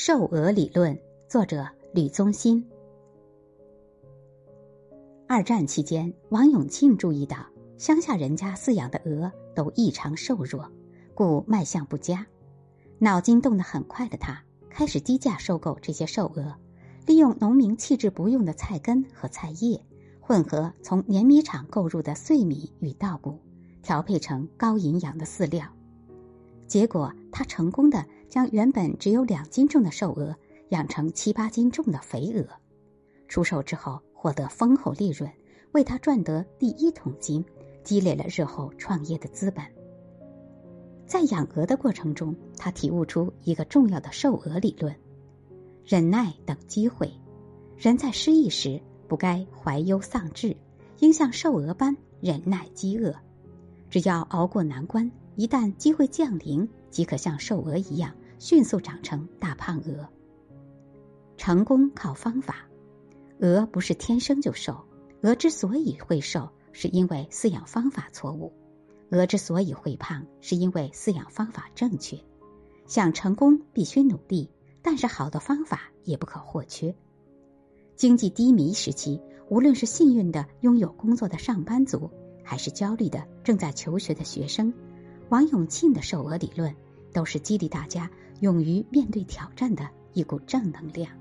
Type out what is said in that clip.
瘦鹅理论，作者吕宗新。二战期间，王永庆注意到乡下人家饲养的鹅都异常瘦弱，故卖相不佳。脑筋动得很快的他，开始低价收购这些瘦鹅，利用农民弃之不用的菜根和菜叶，混合从碾米厂购入的碎米与稻谷，调配成高营养的饲料。结果，他成功的将原本只有两斤重的瘦鹅养成七八斤重的肥鹅，出售之后。获得丰厚利润，为他赚得第一桶金，积累了日后创业的资本。在养鹅的过程中，他体悟出一个重要的瘦鹅理论：忍耐等机会。人在失意时，不该怀忧丧志，应像瘦鹅般忍耐饥饿。只要熬过难关，一旦机会降临，即可像瘦鹅一样迅速长成大胖鹅。成功靠方法。鹅不是天生就瘦，鹅之所以会瘦，是因为饲养方法错误；鹅之所以会胖，是因为饲养方法正确。想成功必须努力，但是好的方法也不可或缺。经济低迷时期，无论是幸运的拥有工作的上班族，还是焦虑的正在求学的学生，王永庆的瘦鹅理论，都是激励大家勇于面对挑战的一股正能量。